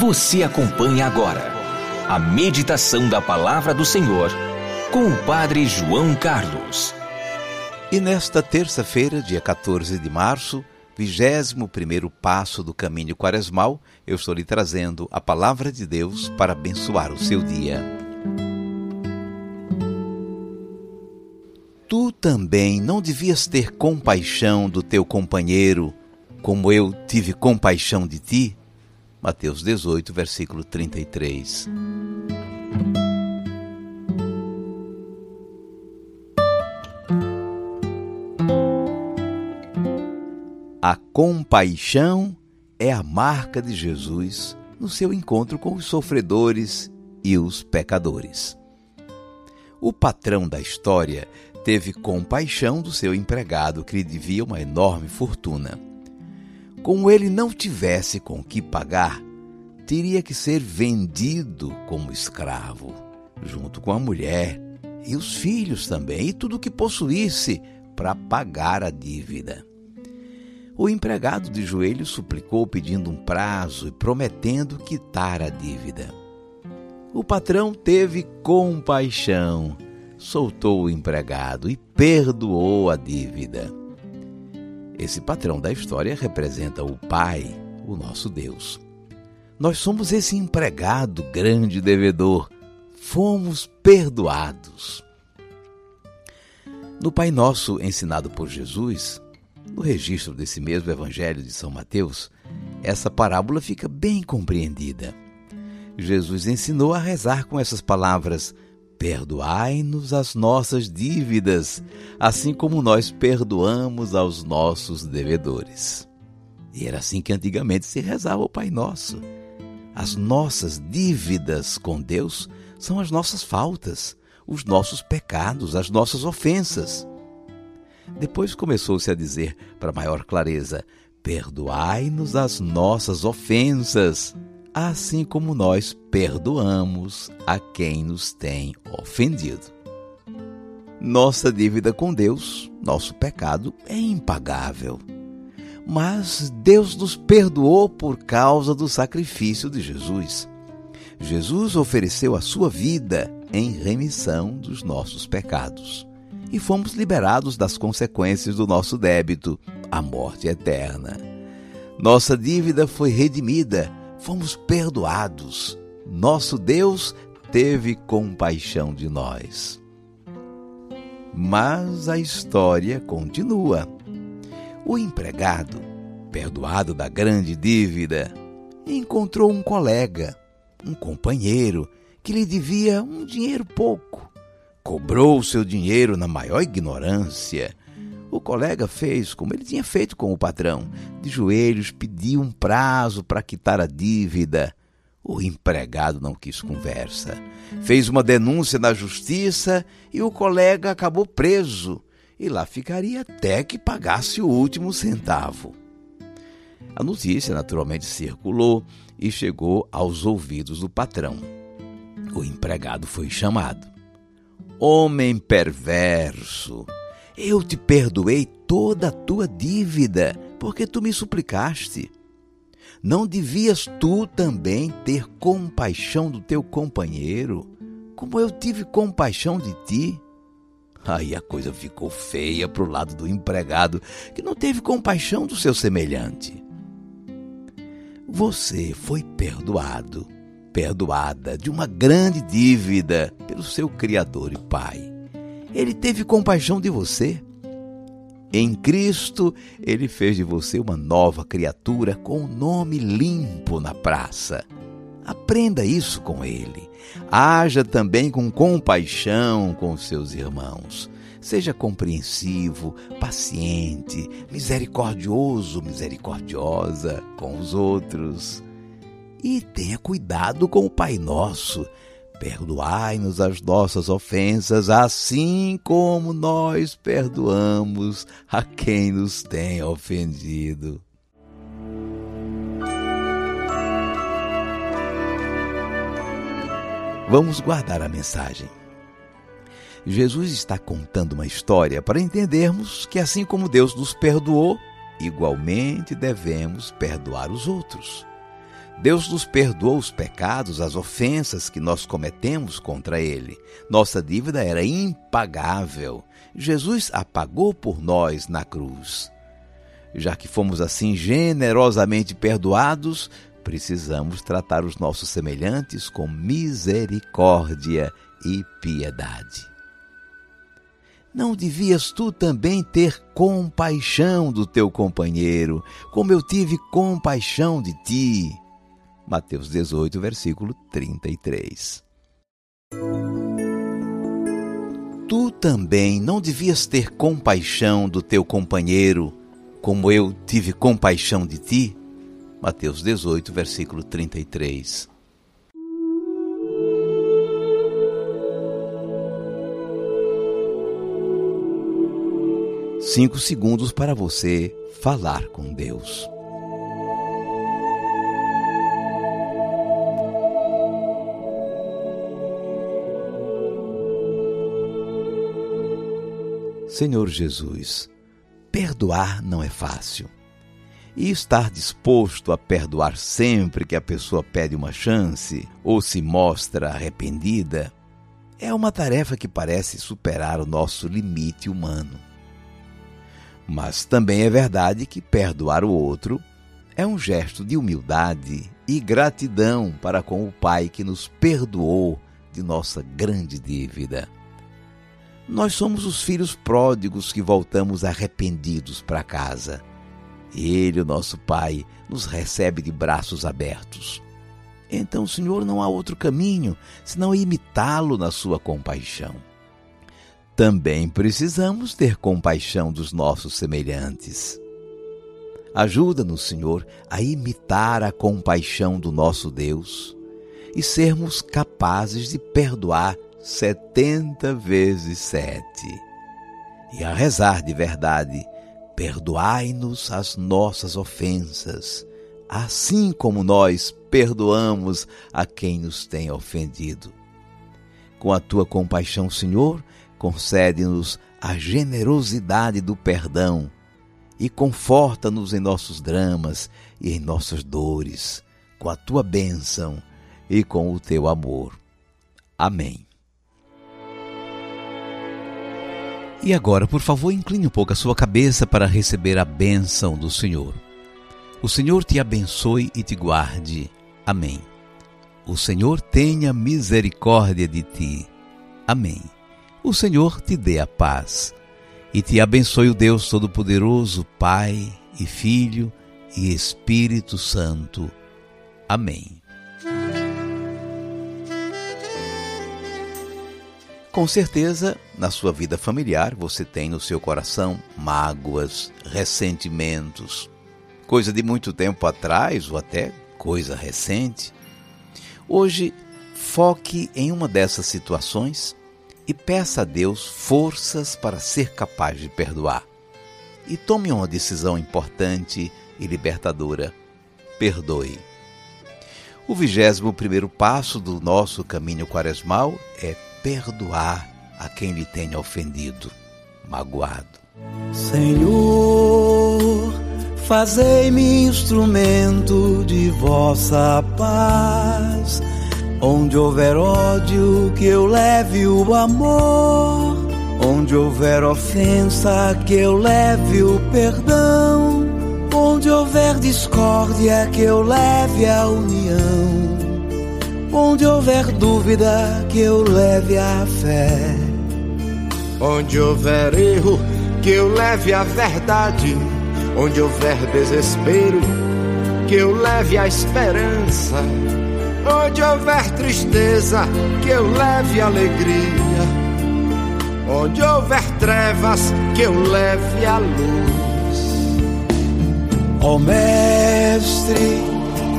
Você acompanha agora a meditação da Palavra do Senhor com o Padre João Carlos. E nesta terça-feira, dia 14 de março, vigésimo primeiro passo do caminho quaresmal, eu estou lhe trazendo a Palavra de Deus para abençoar o seu dia. Tu também não devias ter compaixão do teu companheiro, como eu tive compaixão de ti? Mateus 18, versículo 33. A compaixão é a marca de Jesus no seu encontro com os sofredores e os pecadores. O patrão da história teve compaixão do seu empregado que lhe devia uma enorme fortuna. Como ele não tivesse com que pagar, teria que ser vendido como escravo, junto com a mulher e os filhos também, e tudo o que possuísse para pagar a dívida. O empregado de joelhos suplicou pedindo um prazo e prometendo quitar a dívida. O patrão teve compaixão, soltou o empregado e perdoou a dívida. Esse patrão da história representa o Pai, o nosso Deus. Nós somos esse empregado grande devedor. Fomos perdoados. No Pai Nosso ensinado por Jesus, no registro desse mesmo Evangelho de São Mateus, essa parábola fica bem compreendida. Jesus ensinou a rezar com essas palavras: Perdoai-nos as nossas dívidas, assim como nós perdoamos aos nossos devedores. E era assim que antigamente se rezava o Pai Nosso. As nossas dívidas com Deus são as nossas faltas, os nossos pecados, as nossas ofensas. Depois começou-se a dizer, para maior clareza: Perdoai-nos as nossas ofensas, assim como nós perdoamos a quem nos tem ofendido. Nossa dívida com Deus, nosso pecado, é impagável. Mas Deus nos perdoou por causa do sacrifício de Jesus. Jesus ofereceu a sua vida em remissão dos nossos pecados. E fomos liberados das consequências do nosso débito, a morte eterna. Nossa dívida foi redimida fomos perdoados. Nosso Deus teve compaixão de nós. Mas a história continua. O empregado, perdoado da grande dívida, encontrou um colega, um companheiro, que lhe devia um dinheiro pouco. Cobrou seu dinheiro na maior ignorância o colega fez como ele tinha feito com o patrão. De joelhos, pediu um prazo para quitar a dívida. O empregado não quis conversa. Fez uma denúncia na justiça e o colega acabou preso. E lá ficaria até que pagasse o último centavo. A notícia naturalmente circulou e chegou aos ouvidos do patrão. O empregado foi chamado. Homem perverso! Eu te perdoei toda a tua dívida, porque tu me suplicaste. Não devias tu também ter compaixão do teu companheiro, como eu tive compaixão de ti? Aí a coisa ficou feia para o lado do empregado, que não teve compaixão do seu semelhante. Você foi perdoado, perdoada de uma grande dívida pelo seu Criador e Pai. Ele teve compaixão de você. Em Cristo, ele fez de você uma nova criatura com o nome limpo na praça. Aprenda isso com ele. Haja também com compaixão com seus irmãos. Seja compreensivo, paciente, misericordioso, misericordiosa com os outros. E tenha cuidado com o Pai Nosso Perdoai-nos as nossas ofensas, assim como nós perdoamos a quem nos tem ofendido. Vamos guardar a mensagem. Jesus está contando uma história para entendermos que, assim como Deus nos perdoou, igualmente devemos perdoar os outros. Deus nos perdoou os pecados, as ofensas que nós cometemos contra Ele. Nossa dívida era impagável. Jesus a pagou por nós na cruz. Já que fomos assim generosamente perdoados, precisamos tratar os nossos semelhantes com misericórdia e piedade. Não devias tu também ter compaixão do teu companheiro, como eu tive compaixão de ti? Mateus 18, versículo 33. Tu também não devias ter compaixão do teu companheiro, como eu tive compaixão de ti? Mateus 18, versículo 33. Cinco segundos para você falar com Deus. Senhor Jesus, perdoar não é fácil. E estar disposto a perdoar sempre que a pessoa pede uma chance ou se mostra arrependida é uma tarefa que parece superar o nosso limite humano. Mas também é verdade que perdoar o outro é um gesto de humildade e gratidão para com o Pai que nos perdoou de nossa grande dívida. Nós somos os filhos pródigos que voltamos arrependidos para casa. Ele, o nosso Pai, nos recebe de braços abertos. Então, Senhor, não há outro caminho senão imitá-lo na sua compaixão. Também precisamos ter compaixão dos nossos semelhantes. Ajuda-nos, Senhor, a imitar a compaixão do nosso Deus e sermos capazes de perdoar setenta vezes sete. E a rezar de verdade, perdoai-nos as nossas ofensas, assim como nós perdoamos a quem nos tem ofendido. Com a tua compaixão, Senhor, concede-nos a generosidade do perdão e conforta-nos em nossos dramas e em nossas dores, com a tua bênção e com o teu amor. Amém. E agora, por favor, incline um pouco a sua cabeça para receber a bênção do Senhor. O Senhor te abençoe e te guarde. Amém. O Senhor tenha misericórdia de ti. Amém. O Senhor te dê a paz. E te abençoe o Deus Todo-Poderoso, Pai e Filho e Espírito Santo. Amém. Com certeza, na sua vida familiar, você tem no seu coração mágoas, ressentimentos, coisa de muito tempo atrás ou até coisa recente. Hoje, foque em uma dessas situações e peça a Deus forças para ser capaz de perdoar. E tome uma decisão importante e libertadora. Perdoe. O vigésimo primeiro passo do nosso caminho quaresmal é perdoar a quem lhe tenha ofendido, magoado. Senhor, fazei-me instrumento de vossa paz. Onde houver ódio, que eu leve o amor. Onde houver ofensa, que eu leve o perdão. Onde houver discórdia, que eu leve a união Onde houver dúvida, que eu leve a fé. Onde houver erro, que eu leve a verdade. Onde houver desespero, que eu leve a esperança. Onde houver tristeza, que eu leve alegria. Onde houver trevas, que eu leve a luz. Ó oh, Mestre,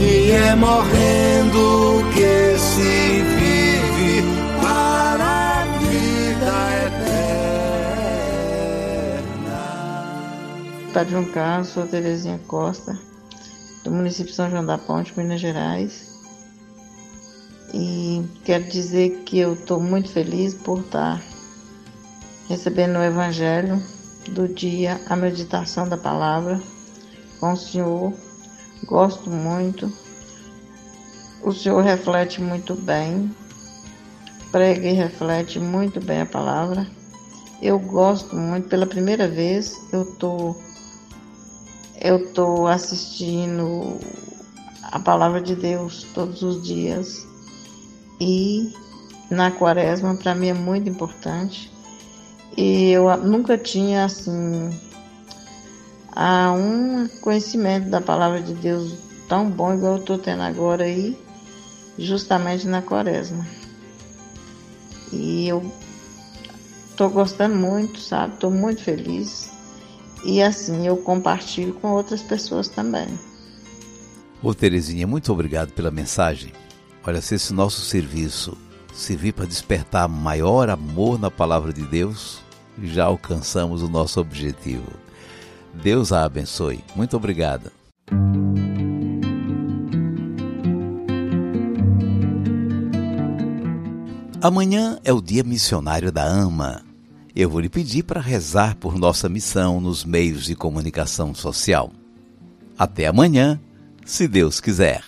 e é morrendo que se vive para a vida eterna. Padre João Carlos, sou Terezinha Costa, do município de São João da Ponte, Minas Gerais. E quero dizer que eu estou muito feliz por estar recebendo o Evangelho do dia, a meditação da palavra com o Senhor Gosto muito. O Senhor reflete muito bem, prega e reflete muito bem a palavra. Eu gosto muito, pela primeira vez eu tô eu tô assistindo a palavra de Deus todos os dias e na quaresma para mim é muito importante. E eu nunca tinha assim um conhecimento da palavra de Deus tão bom igual eu estou tendo agora aí, justamente na quaresma. E eu estou gostando muito, sabe? Estou muito feliz. E assim eu compartilho com outras pessoas também. Ô Terezinha, muito obrigado pela mensagem. Olha, se esse nosso serviço servir para despertar maior amor na palavra de Deus, já alcançamos o nosso objetivo. Deus a abençoe. Muito obrigada. Amanhã é o dia missionário da AMA. Eu vou lhe pedir para rezar por nossa missão nos meios de comunicação social. Até amanhã, se Deus quiser.